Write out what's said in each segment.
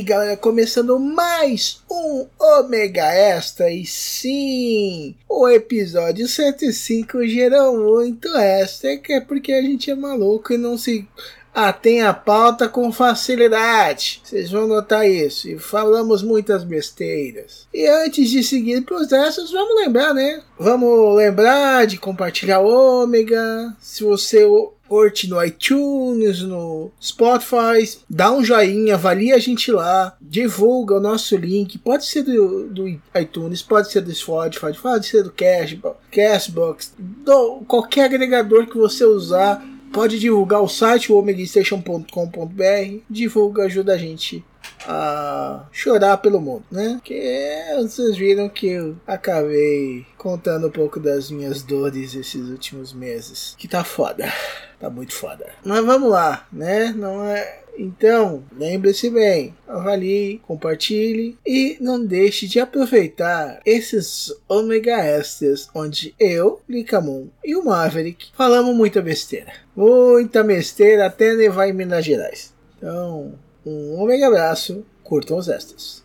Aí, galera, começando mais um Ômega Extra. E sim, o episódio 105 gerou muito extra, que é porque a gente é maluco e não se atém a pauta com facilidade. Vocês vão notar isso. E falamos muitas besteiras. E antes de seguir para os restos, vamos lembrar, né? Vamos lembrar de compartilhar Ômega. Se você curte no iTunes, no Spotify, dá um joinha, avalia a gente lá, divulga o nosso link, pode ser do, do iTunes, pode ser do Spotify, pode ser do Cashbox, Cashbox, do, qualquer agregador que você usar, pode divulgar o site, o omegastation.com.br, divulga, ajuda a gente a chorar pelo mundo, né? Que vocês viram que eu acabei contando um pouco das minhas dores esses últimos meses. Que tá foda. Tá muito foda. Mas vamos lá, né? Não é. Então, lembre-se bem, avalie, compartilhe e não deixe de aproveitar esses Omega Extras, onde eu, Licamun e o Maverick falamos muita besteira. Muita besteira até levar em Minas Gerais. Então, um omega abraço, curtam os extras.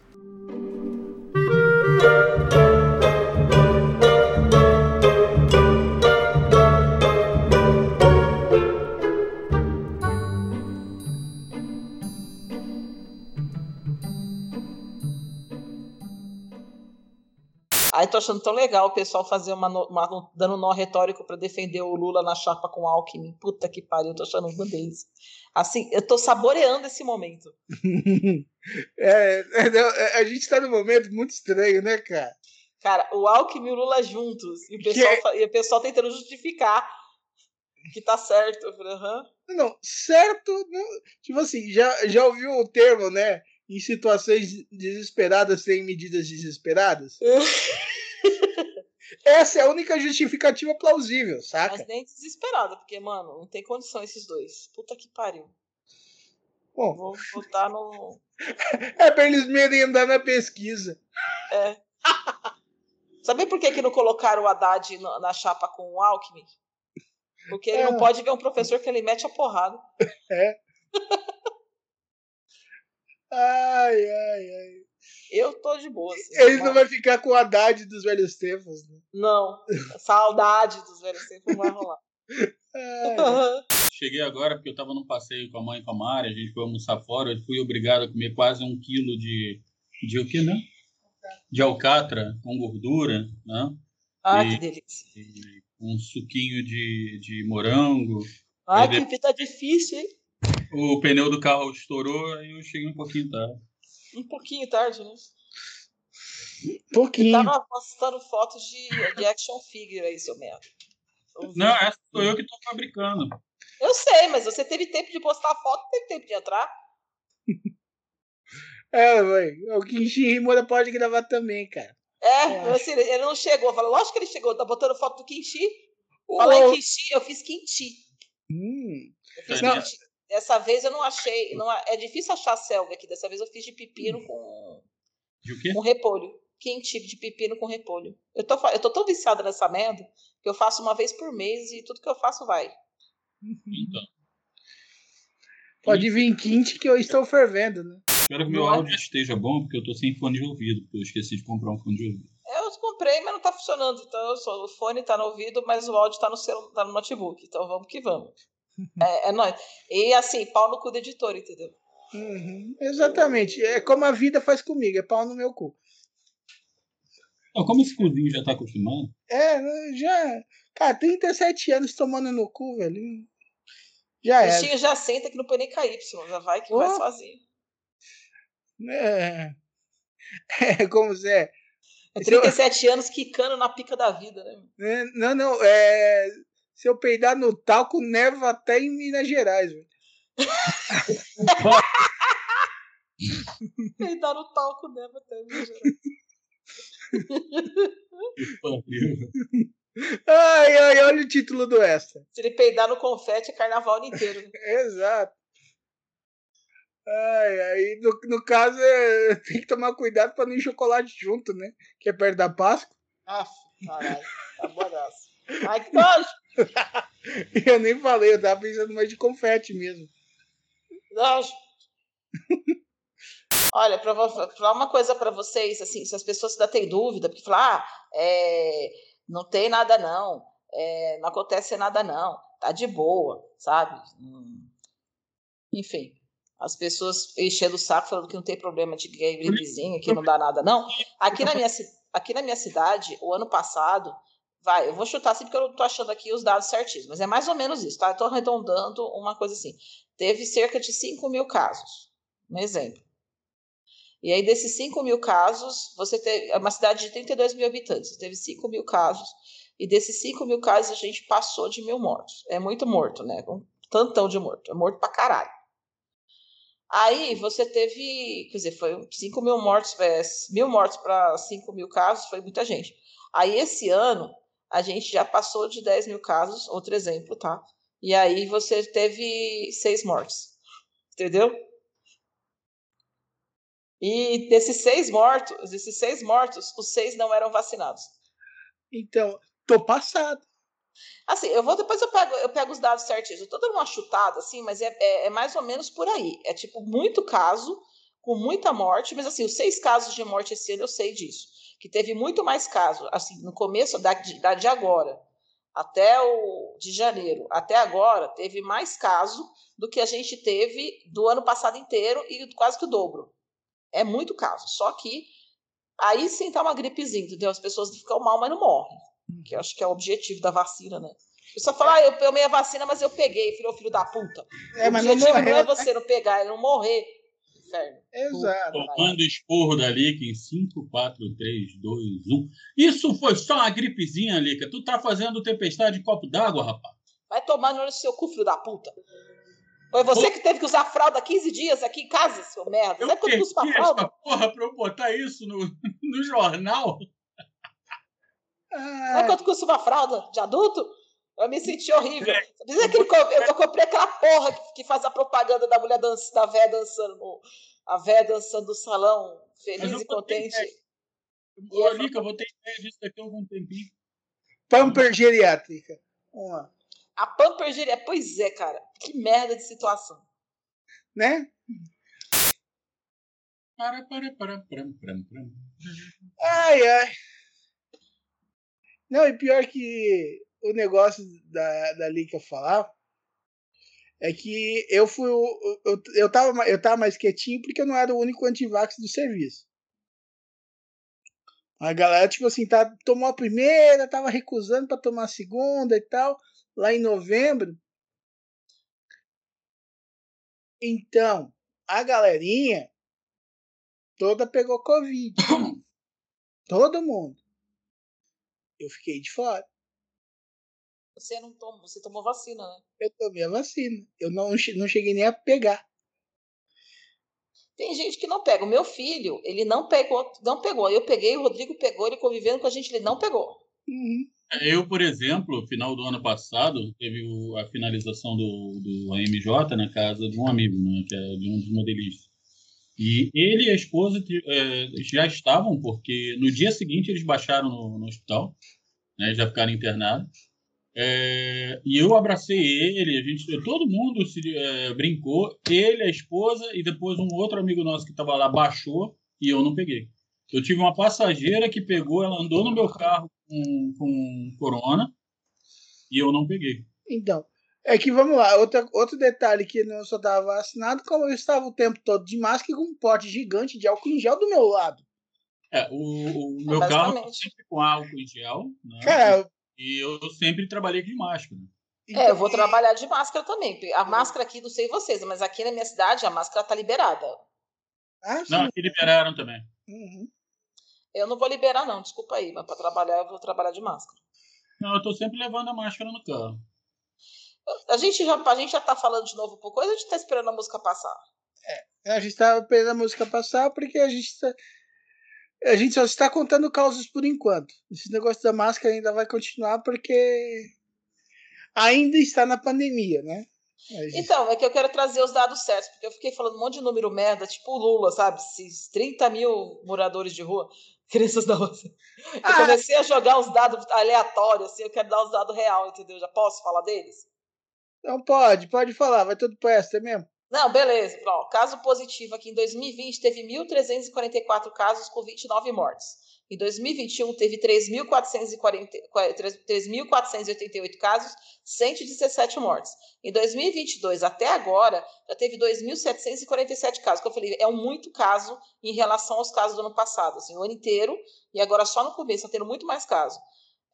Aí tô achando tão legal o pessoal fazer uma, uma- dando nó retórico pra defender o Lula na chapa com o Alckmin. Puta que pariu, tô achando uma deles. Assim, eu tô saboreando esse momento. É, é, não, é, a gente tá num momento muito estranho, né, cara? Cara, o Alckmin e o Lula juntos. E o pessoal, Que- e o pessoal tentando justificar que tá certo. Aham. Não, certo. não- tipo assim, já, já ouviu o termo, né? Em situações desesperadas tem medidas desesperadas? Essa é a única justificativa plausível, saca? Mas nem desesperado, porque, mano, não tem condição esses dois. Puta que pariu. Bom, Vou botar no. é pra eles merendar na pesquisa. É. Sabe por que, que não colocaram o Haddad na, chapa com o Alckmin? Porque ele É. não pode ver um professor que ele mete a porrada. Ai, ai, ai. Eu tô de boa. Assim, Eles mas- não vão ficar com o Haddad dos velhos tempos. Né? Não, saudade dos velhos tempos não vai rolar. Ai, Cheguei agora porque eu estava num passeio com a mãe e com a Mari, a gente foi almoçar fora, eu fui obrigado a comer quase um quilo de, de o quê, né? De alcatra com gordura, né? Ah, E- que delícia. E um suquinho de, de morango. Aí que vida difícil, hein? O pneu do carro estourou e eu cheguei um pouquinho tarde. Um pouquinho tarde, né? pouquinho. Tava postando fotos de, de action figure aí, seu merda. Eu. Não, essa sou eu que estou fabricando. Eu sei, mas você teve tempo de postar a foto, teve tempo de entrar. É, mãe. O Kinshin Rimura pode gravar também, cara. É, Eu assim, ele não chegou. Eu falei, lógico que ele chegou, tá botando foto do. Ô, Falar em Quinti, eu fiz Quinti. Hum, Eu fiz Não. Quinti. Dessa vez eu não achei. Não, é difícil achar a selga aqui. Dessa vez eu fiz de pepino com, De o quê? com repolho. Quinti de pepino com repolho. Eu tô, eu tô tão viciada nessa merda que eu faço uma vez por mês e tudo que eu faço vai. Então. pode vir quente que eu estou fervendo, né? Espero que meu é? áudio esteja bom, porque eu tô sem fone de ouvido, porque eu esqueci de comprar um fone de ouvido. Eu comprei, mas não tá funcionando. Então eu sou, o fone tá no ouvido, mas o áudio tá no, celu, tá no notebook. Então vamos que vamos. É, é nóis. E assim, pau no cu do editor, entendeu? Uhum, exatamente. É como a vida faz comigo, é pau no meu cu. Como esse cozinho já tá acostumado, É, já. Cara, 37 anos tomando no cu, velho. Já O é. bichinho já senta que não põe nem KY, já vai que vai Oh. sozinho. É, é como se é. É 37 anos quicando na pica da vida, né? É, Não, não, é. Se eu peidar no talco, neva até em Minas Gerais, velho. Peidar no talco neva até. gente? Que pariu. Ai, ai, olha o título do extra. Se ele peidar no confete, é carnaval inteiro. né? Exato. Ai, aí, no, no caso, é, tem que tomar cuidado pra não ir chocolate junto, né? Que é perto da Páscoa. Aff, caralho. Tá boaço. Ai, que nojo. Eu nem falei, eu tava pensando mais de confete mesmo. Nojo. Olha, pra falar uma coisa pra vocês, assim, se as pessoas ainda têm dúvida, porque falar, ah, é, não tem nada não, é, não acontece nada não, tá de boa, sabe? Hum. Enfim, as pessoas enchendo o saco falando que não tem problema de gay gripezinha, que não dá nada não. Aqui na minha, aqui na minha cidade, o ano passado, vai, eu vou chutar assim porque eu não tô achando aqui os dados certinhos, mas é mais ou menos isso, tá? Eu tô arredondando uma coisa assim. Teve cerca de 5 mil casos, um exemplo. E aí, desses 5 mil casos, você teve. É uma cidade de 32 mil habitantes, teve 5 mil casos. E desses 5 mil casos, a gente passou de mil mortos. É muito morto, né? Um tantão de morto. É morto pra caralho. Aí você teve. Quer dizer, foi 5 mil mortos, é, mil mortos para 5 mil casos, foi muita gente. Aí esse ano, a gente já passou de 10 mil casos, outro exemplo, tá? E aí você teve seis mortes. Entendeu? E desses seis mortos, desses seis mortos, os seis não eram vacinados. Então, tô passado. Assim, eu vou depois eu pego, eu pego os dados certinhos. Eu tô dando uma chutada, assim, mas é, é, é mais ou menos por aí. É tipo muito caso, com muita morte, mas assim, os seis casos de morte esse ano eu sei disso. Que teve muito mais casos, assim, no começo da, da de agora, até o de janeiro, até agora, teve mais caso do que a gente teve do ano passado inteiro e quase que o dobro. É muito caso. Só que aí sim tá uma gripezinha, entendeu? As pessoas ficam mal, mas não morrem. Que eu acho que é o objetivo da vacina, né? Eu só falar, ah, eu tomei a vacina, mas eu peguei, filho, filho da puta. É, o não objetivo não, morreu. é você não pegar, é não morrer. Inferno. Exato. Tomando esporro da Lica em 5, 4, 3, 2, 1. Isso foi só uma gripezinha, Lica. Tu tá fazendo tempestade de copo d'água, rapaz. Vai tomar no seu cu, filho da puta. Foi você que teve que usar fralda 15 dias aqui em casa, seu merda. Eu Sabe quanto custa uma fralda? essa porra pra eu botar isso no, no jornal. Sabe quanto custa uma fralda de adulto? Eu me senti horrível. Sabe aquele eu, eu comprei aquela porra que, que faz a propaganda da mulher dança, da véia dançando, no- a véia dançando no salão, feliz eu e contente. Ô, Lica, eu vou ter ideia disso daqui a algum tempinho. Pamper geriátrica. Vamos lá. A Pamper Geria, pois é, cara. Que merda de situação. Né? Para, para, para, para, para, para. Ai, ai. Não, e pior que o negócio da, da Lica falar é que eu fui. Eu, eu, tava, eu tava mais quietinho porque eu não era o único antivax do serviço. A galera, tipo assim, tá, tomou a primeira, tava recusando pra tomar a segunda e tal, lá em novembro. Então, a galerinha toda pegou Covid. Todo mundo. Eu fiquei de fora. Você não tomou, você tomou vacina, né? Eu tomei a vacina. Eu não, não cheguei nem a pegar. Tem gente que não pega. O meu filho, ele não pegou, não pegou. Eu peguei, o Rodrigo pegou, ele convivendo com a gente, ele não pegou. Uhum. Eu, por exemplo, no final do ano passado, teve a finalização do, do AMJ na casa de um amigo, né, que é de um dos modelistas. E ele e a esposa eh, já estavam, porque no dia seguinte eles baixaram no, no hospital, né, já ficaram internados. Eh, e eu abracei ele, a gente, todo mundo se eh, brincou, ele, a esposa e depois um outro amigo nosso que estava lá baixou e eu não peguei. Eu tive uma passageira que pegou, ela andou no meu carro com, com corona e eu não peguei. Então, é que vamos lá. Outra, outro detalhe que não só estava vacinado, como eu estava o tempo todo de máscara com um pote gigante de álcool em gel do meu lado. É, o, o meu carro sempre com álcool em gel, né? Cara, e eu sempre trabalhei de máscara. É, eu vou então, trabalhar de máscara também. A máscara aqui, não sei vocês, mas aqui na minha cidade a máscara tá liberada. Ah, sim. Não, aqui liberaram também. Uhum. Eu não vou liberar, não, desculpa aí, mas para trabalhar eu vou trabalhar de máscara. Não, eu tô sempre levando a máscara no carro. A gente já, a gente já tá falando de novo por coisa, a gente tá esperando a música passar. É, a gente tá esperando a música passar porque a gente tá, a gente só está contando causas por enquanto. Esse negócio da máscara ainda vai continuar porque ainda está na pandemia, né? Gente... Então, é que eu quero trazer os dados certos, porque eu fiquei falando um monte de número merda, tipo o Lula, sabe? Esses 30 mil moradores de rua, crianças da rua. Eu ah. comecei a jogar os dados aleatórios, assim, eu quero dar os dados real, entendeu? Já posso falar deles? Não pode, pode falar, vai tudo para essa mesmo. Não, beleza. Ó, caso positivo aqui em 2020 teve 1.344 casos com 29 mortes. Em 2021 teve 3.488 casos, 117 mortes. Em 2022 até agora já teve 2.747 casos, que eu falei, é um muito caso em relação aos casos do ano passado, assim, o ano inteiro, e agora só no começo está tendo muito mais casos.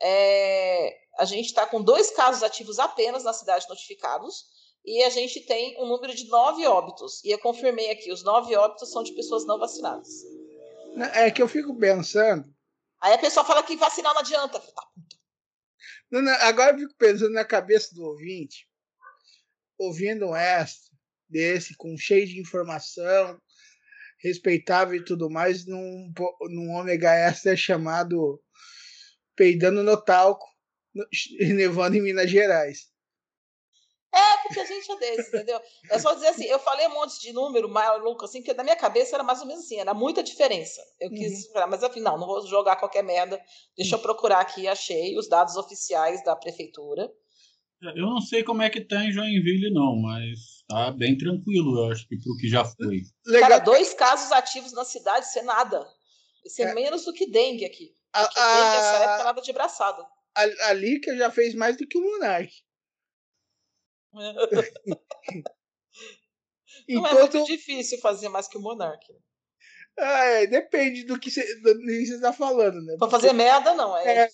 É, a gente está com dois casos ativos apenas na cidade notificados, e a gente tem um número de nove óbitos. E eu confirmei aqui, os nove óbitos são de pessoas não vacinadas. É que eu fico pensando. Aí a pessoa fala que vacinar não adianta. Tá, não, não, agora eu fico pensando na cabeça do ouvinte, ouvindo um extra desse, com cheio de informação, respeitável e tudo mais, num, num ômega extra chamado Peidando no Talco, nevando em Minas Gerais. É, porque a gente é desse, entendeu? É só dizer assim, eu falei um monte de número maluco, assim, porque na minha cabeça era mais ou menos assim, era muita diferença. Eu quis, uhum. mas afinal, não vou jogar qualquer merda. Deixa eu procurar aqui, achei os dados oficiais da prefeitura. Eu não sei como é que tá em Joinville, não, mas tá bem tranquilo, eu acho que pro que já foi. Legal. Cara, dois casos ativos na cidade, isso é nada. Isso é, é. menos do que dengue aqui. Porque a, dengue, essa época, é nada de braçada. A, a Lica já fez mais do que o Monark. Não é muito difícil fazer mais que o Monark. É, depende do que você está falando, né? Pra fazer merda, não. É, é,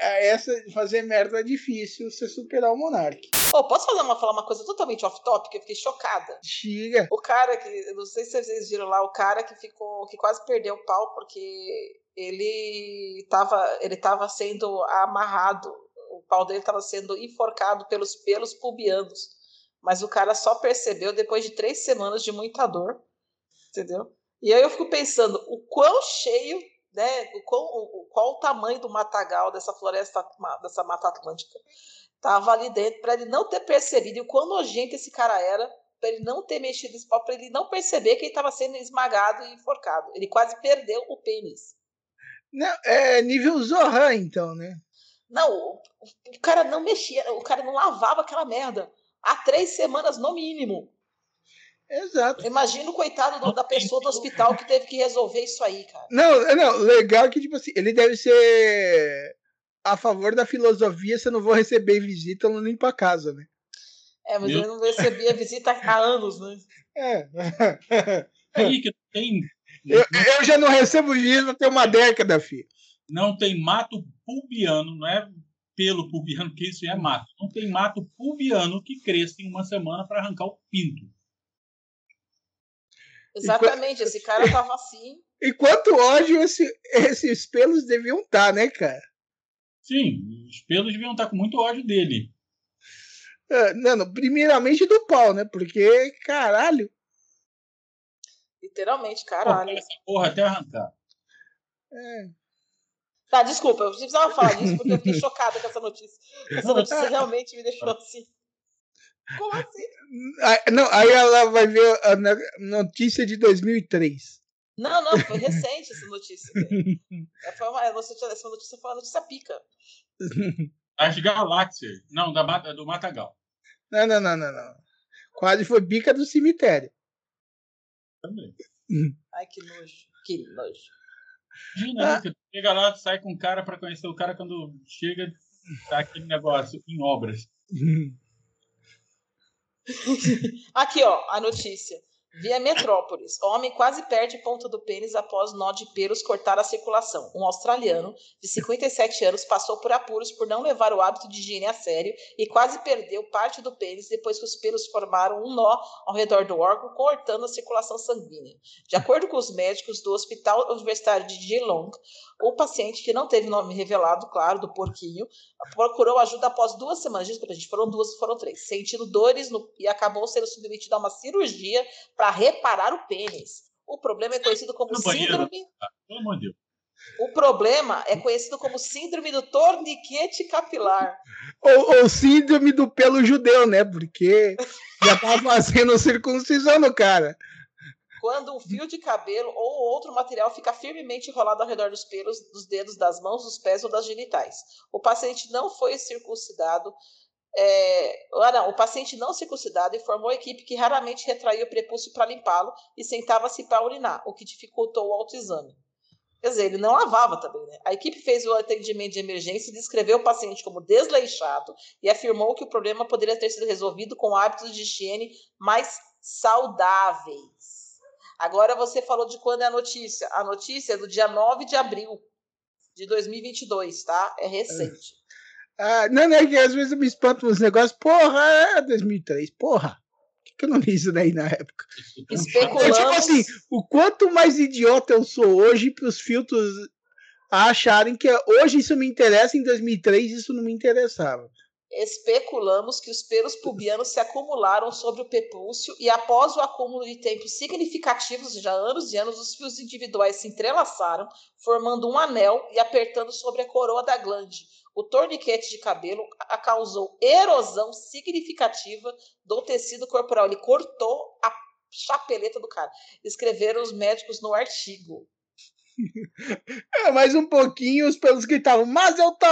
é, essa, fazer merda é difícil você superar o Monark. Oh, posso fazer uma, falar uma coisa totalmente off-topic? Eu fiquei chocada. Diga. O cara que. Não sei se vocês viram lá, o cara que ficou. que quase perdeu o pau porque ele estava ele tava sendo amarrado pau dele estava sendo enforcado pelos pelos pubianos. Mas o cara só percebeu depois de três semanas de muita dor, entendeu? E aí eu fico pensando o quão cheio, né? O qual, o, qual o tamanho do matagal dessa floresta, dessa mata atlântica, tava ali dentro para ele não ter percebido e o quão nojento esse cara era para ele não ter mexido esse pau, para ele não perceber que ele estava sendo esmagado e enforcado. Ele quase perdeu o pênis. Não, é nível Zohan, então, né? Não, o, cara não mexia, o cara não lavava aquela merda. Há três semanas, no mínimo. Exato. Imagina o coitado do, da pessoa do hospital que teve que resolver isso aí, cara. Não, não, legal que, tipo assim, ele deve ser a favor da filosofia, se eu não vou receber visita, eu não limpo a casa, né? É, mas Meu... ele não recebia visita há anos, né? É. Aí que tem. Eu, eu já não recebo visita tem uma década, filho não tem mato pubiano, não é pelo pubiano, que isso é mato. Não tem mato pubiano que cresça em uma semana para arrancar o pinto. Exatamente, esse cara tava assim. E quanto ódio esse, esses pelos deviam estar, tá, né, cara? Sim, os pelos deviam estar tá com muito ódio dele. É, não, primeiramente do pau, né? Porque, caralho. Literalmente, caralho. Essa porra até arrancar. É. Tá, desculpa, eu precisava falar disso porque eu fiquei chocada com essa notícia. Essa notícia realmente me deixou assim. Como assim? Não, aí ela vai ver a notícia de 2003. Não, não, foi recente essa notícia. É, foi uma, essa notícia foi uma notícia pica. As galáxias. Não, da, do Matagal. Não, não, não, não, não. Quase foi pica do cemitério. Também. Ai, que nojo. Que nojo. Imagina, ah. você chega lá, sai com o cara para conhecer o cara, quando chega, tá aquele negócio em obras. Aqui, ó, a notícia. Via Metrópolis. Homem quase perde ponta do pênis após nó de pelos cortar a circulação. Um australiano de 57 anos passou por apuros por não levar o hábito de higiene a sério e quase perdeu parte do pênis depois que os pelos formaram um nó ao redor do órgão, cortando a circulação sanguínea. De acordo com os médicos do Hospital Universitário de Geelong, o paciente, que não teve nome revelado, claro, do porquinho, procurou ajuda após duas semanas. Desculpa, gente, foram duas, foram três. Sentindo dores no, e acabou sendo submetido a uma cirurgia para reparar o pênis. O problema é conhecido como síndrome. Pelo amor de Deus. O problema é conhecido como síndrome do torniquete capilar. Ou, ou síndrome do pelo judeu, né? Porque já tava fazendo circuncisão no cara. Quando um fio de cabelo ou outro material fica firmemente enrolado ao redor dos pelos dos dedos das mãos, dos pés ou das genitais. O paciente não foi circuncidado. É... Ah, não, o paciente não circuncidado informou a equipe que raramente retraía o prepúcio para limpá-lo e sentava-se para urinar, o que dificultou o autoexame. Quer dizer, ele não lavava também, né? A equipe fez o atendimento de emergência e descreveu o paciente como desleixado e afirmou que o problema poderia ter sido resolvido com hábitos de higiene mais saudáveis. Agora você falou de quando é a notícia. A notícia é do dia 9 de abril de 2022, tá? É recente. Ah, não, não, é que às vezes eu me espanto nos negócios. Porra, é 2003, porra. Por que, que eu não li isso daí na época? Especulamos... É, tipo assim, o quanto mais idiota eu sou hoje para os filtros acharem que hoje isso me interessa, em 2003 isso não me interessava especulamos que os pelos pubianos se acumularam sobre o prepúcio e após o acúmulo de tempos significativos, já anos e anos, os fios individuais se entrelaçaram, formando um anel e apertando sobre a coroa da glande. O torniquete de cabelo causou erosão significativa do tecido corporal. Ele cortou a chapeleta do cara. Escreveram os médicos no artigo. É, mais um pouquinho, os pelos gritavam, mas eu tô.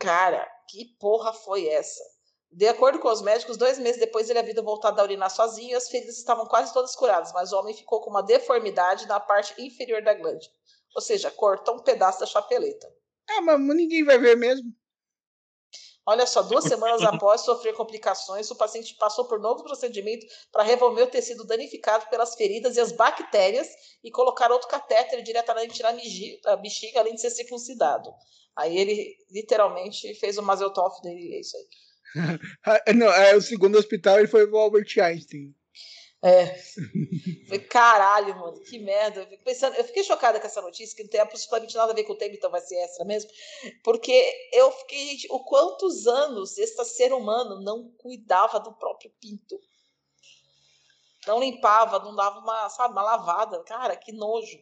Cara, que porra foi essa? De acordo com os médicos, dois meses depois ele havia voltado a urinar sozinho e as feridas estavam quase todas curadas, mas o homem ficou com uma deformidade na parte inferior da glande. Ou seja, cortou um pedaço da chapeleta. Ah, mas ninguém vai ver mesmo. Olha só, duas semanas após sofrer complicações, o paciente passou por novo procedimento para remover o tecido danificado pelas feridas e as bactérias e colocar outro catéter diretamente na bexiga, além de ser circuncidado. Aí ele literalmente fez o Mazel Tov dele, é isso aí. Não, é, o segundo hospital ele foi o Albert Einstein. É. Foi caralho, mano, que merda. Eu, pensando, eu fiquei chocada com essa notícia, que não tem absolutamente nada a ver com o tema, então vai ser extra mesmo. Porque eu fiquei, gente, o quantos anos esse ser humano não cuidava do próprio pinto. Não limpava, não dava uma, sabe, uma lavada. Cara, que nojo.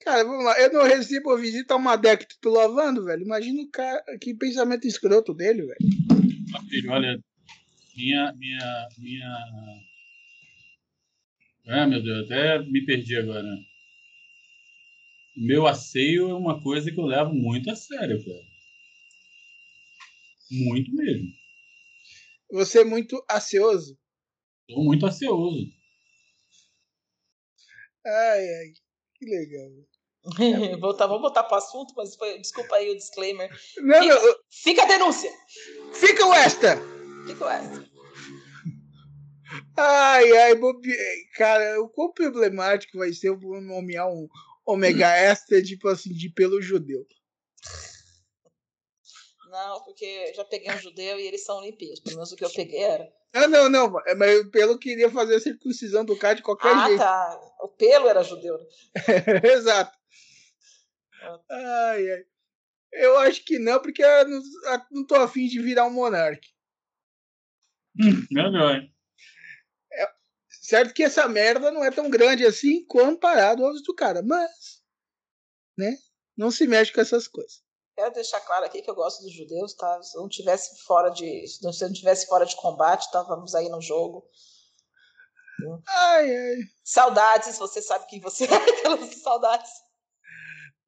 Cara, vamos lá, eu não recebo visita a uma década que tô lavando, velho. Imagina o cara, que pensamento escroto dele, velho. Filho, olha, minha, minha, minha. Ah, meu Deus, até me perdi agora. Meu asseio é uma coisa que eu levo muito a sério, cara. Muito mesmo. Você é muito ansioso? Sou muito ansioso. Ai, ai, que legal. voltar, vamos voltar para o assunto, mas foi, desculpa aí o disclaimer. Não, fica, não, fica a denúncia. Fica o extra. Fica o extra. Ai, ai, Bob... cara, o quão problemático vai ser eu nomear um ômega extra, tipo assim, de pelo judeu. Não, porque já peguei um judeu e eles são limpinhos. Pelo menos o que eu peguei era. Não, não, não, mas o pelo queria fazer a circuncisão do cara de qualquer ah, jeito. Ah, tá. O pelo era judeu. Né? Exato. Ai, ai. Eu acho que não, porque eu não, eu não tô afim de virar um monarca. Hum, melhor, hein? É, certo que essa merda não é tão grande assim comparado aos do cara, mas. Né? Não se mexe com essas coisas. Quero deixar claro aqui que eu gosto dos judeus, tá? Se não tivesse fora de, se não tivesse fora de combate, estávamos aí no jogo. Ai, ai. Saudades, você sabe quem você é pelas saudades.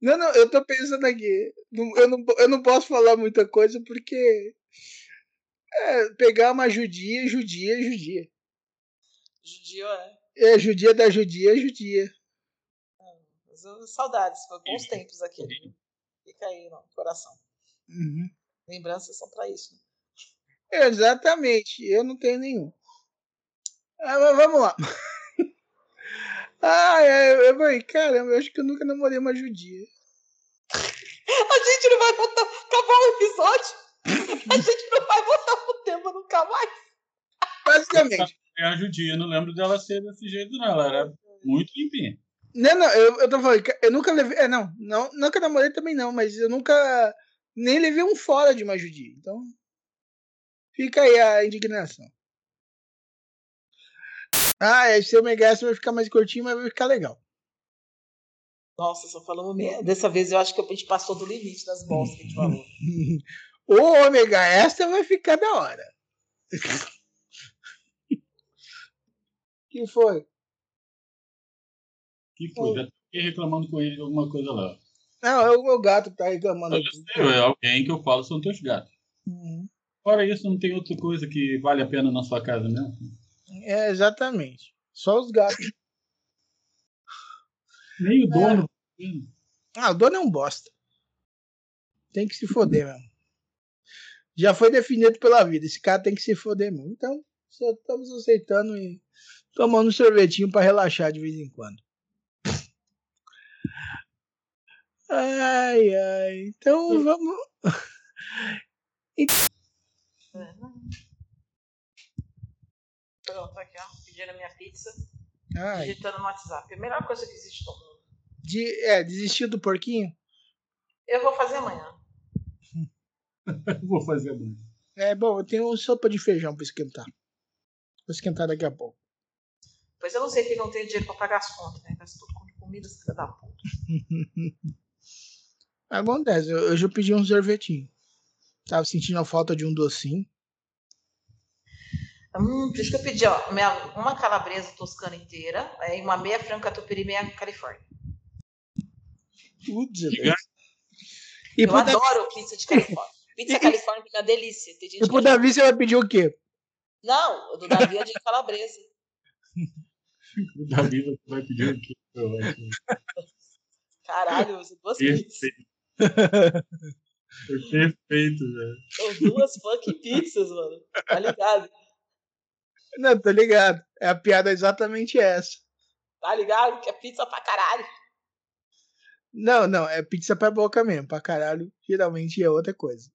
Não, não, eu tô pensando aqui. Eu não, eu não posso falar muita coisa porque. É, pegar uma judia, judia, judia. Judia é. É, judia da judia, judia. É, saudades, foi bons tempos aqui. Fica aí no coração. Uhum. Lembranças são para isso. Exatamente, eu não tenho nenhum. Ah, mas vamos lá. Ai, ai, eu falei, caramba, eu acho que eu nunca namorei uma judia. A gente não vai voltar, acabar o episódio. A gente não vai voltar pro tema nunca mais. Basicamente. É a judia, eu não lembro dela ser desse jeito, não. Ela era muito limpinha. Não, não, eu, eu tô falando, eu nunca levei. É, não, não, nunca namorei também não, mas eu nunca nem levei um fora de uma judia. Então, fica aí a indignação. Ah, esse Omega Extra vai ficar mais curtinho, mas vai ficar legal. Nossa, só falando merda. Dessa vez eu acho que a gente passou do limite das bolsas que a gente falou. o Omega Extra vai ficar da hora. que foi? Que foi? Já fiquei reclamando com ele de alguma coisa lá. Não, é o meu gato que tá reclamando aqui. É alguém que eu falo são teus gatos. Uhum. Fora isso, não tem outra coisa que vale a pena na sua casa mesmo? É, exatamente. Só os gatos. Nem o dono. É. Ah, o dono é um bosta. Tem que se foder mesmo. Já foi definido pela vida. Esse cara tem que se foder mesmo. Então, só estamos aceitando e tomando um sorvetinho para relaxar de vez em quando. Ai, ai. Então vamos. Pronto, aqui, ó. Pedindo a minha pizza. Ai. Digitando no WhatsApp. A melhor coisa que existe no mundo. De, é, desistiu do porquinho? Eu vou fazer amanhã. vou fazer amanhã. É, bom, eu tenho sopa de feijão para esquentar. Vou esquentar daqui a pouco. Pois eu não sei que não tenho dinheiro para pagar as contas, né? Gasto tudo com comida, filha da puta. Acontece, eu, eu já pedi um sorvetinho. Tava sentindo a falta de um docinho. Hum, por isso que eu pedi, ó, minha, uma calabresa toscana inteira é, e uma meia franca tupiri meia Califórnia. Putz, e eu adoro pizza de Califórnia. Pizza Califórnia é uma delícia. Tem gente e pro Davi você vai pedir o quê? Não, o do Davi é de calabresa. O Davi você vai pedir o quê? Caralho, duas pizzas. Foi perfeito, velho. São duas funk pizzas, mano. Tá ligado? Não, tô ligado. É a piada exatamente essa. Tá ligado? Que é pizza pra caralho. Não, não, é pizza pra boca mesmo. Pra caralho, geralmente é outra coisa.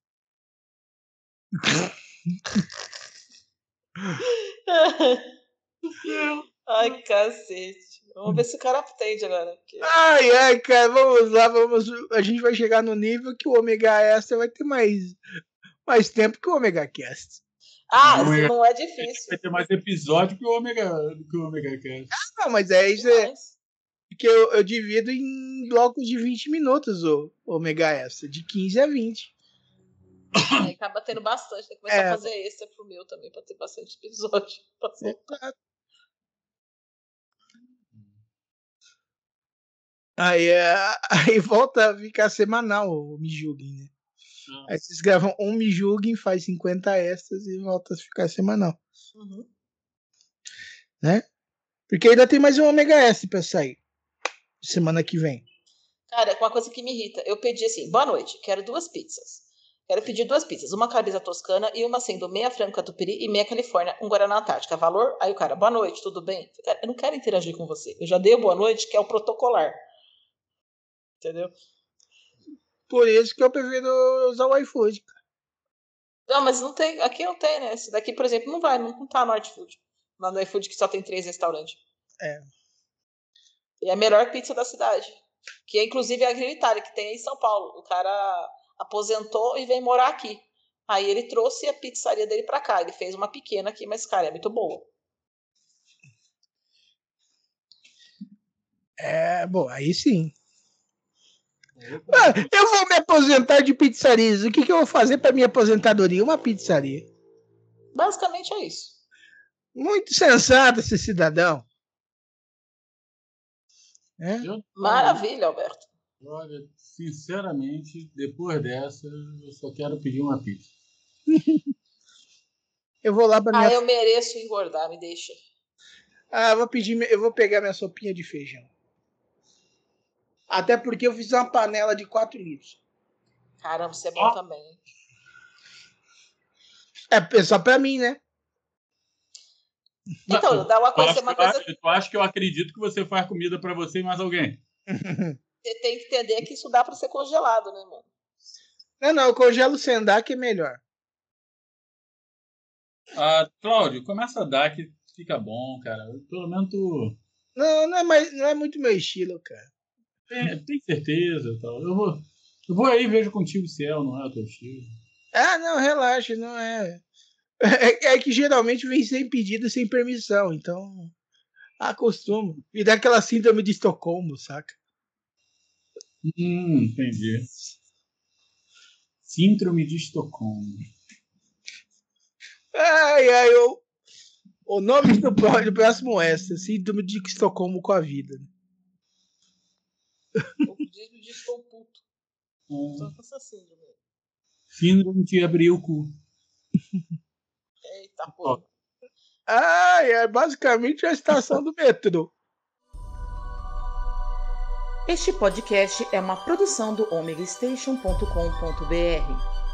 Ai, cacete. Vamos ver se o cara atende agora. Porque... Ai, ai, cara, vamos lá, vamos. A gente vai chegar no nível que o Omega Extra vai ter mais, mais tempo que o Omega Cast. Ah, isso não é difícil. Vai ter mais episódio que o Omega, que o Omega Cast. Ah, não, mas é isso. É, porque eu, eu divido em blocos de 20 minutos o Omega Extra, de 15 a 20. Aí acaba tendo bastante, tem que começar é. a fazer extra pro meu também, pra ter bastante episódio. Pra soltar. Aí, é, aí volta a ficar semanal o Me Julguem, né? Aí vocês gravam um Me Julguem, faz 50 extras e volta a ficar semanal. Uhum. Né? Porque ainda tem mais um Omega S pra sair. Semana que vem. Cara, uma coisa que me irrita. Eu pedi assim, boa noite, quero duas pizzas. Quero pedir duas pizzas, uma calabresa toscana e uma sendo meia franca tupiri e meia califórnia, um guaraná antártica. Valor? Aí o cara, boa noite, tudo bem? Eu não quero interagir com você. Eu já dei boa noite, que é o protocolar. Entendeu? Por isso que eu prefiro usar o iFood. Não, mas não tem. Aqui não tem, né? Esse daqui, por exemplo, não vai, não tá no iFood. Lá no iFood que só tem três restaurantes. É. E é a melhor pizza da cidade. Que é inclusive a Grill Itália, que tem em São Paulo. O cara aposentou e veio morar aqui. Aí ele trouxe a pizzaria dele pra cá. Ele fez uma pequena aqui, mas, cara, é muito boa. É, bom, aí sim. Ah, eu vou me aposentar de pizzarias. O que, que eu vou fazer para minha aposentadoria? Uma pizzaria. Basicamente é isso. Muito sensato esse cidadão. É? Maravilha, Alberto. Olha, sinceramente, depois dessa, eu só quero pedir uma pizza. eu vou lá para minha. Ah, eu mereço engordar, me deixa. Ah, eu vou pedir, eu vou pegar minha sopinha de feijão. Até porque eu fiz uma panela de 4 litros. Caramba, isso é bom também. É, é só pra mim, né? Então, dá uma coisa, uma coisa. Tu acha que eu acredito que você faz comida para você e mais alguém? Você tem que entender que isso dá para ser congelado, né, mano? Não, não, eu congelo sem dar que é melhor. Ah, Cláudio, começa a dar que fica bom, cara. Pelo menos tu. Não, não é, mais, não é muito meu estilo, cara. Tem, tem certeza tal. Eu vou, eu vou aí vejo contigo se é ou não é o teu estilo. Ah, não, relaxa, não é. É, é que geralmente vem sem pedido, sem permissão, então acostumo. E dá aquela síndrome de Estocolmo, saca? Hum, entendi. Síndrome de Estocolmo. Ai, ai, eu... O nome do próximo é essa, Síndrome de Estocolmo com a vida. O pedido de estou puto. Só com essa síndrome. Síndrome de abrir o cu. Eita, porra. Ai, é basicamente a estação do metrô. Este podcast é uma produção do omegastation.com.br.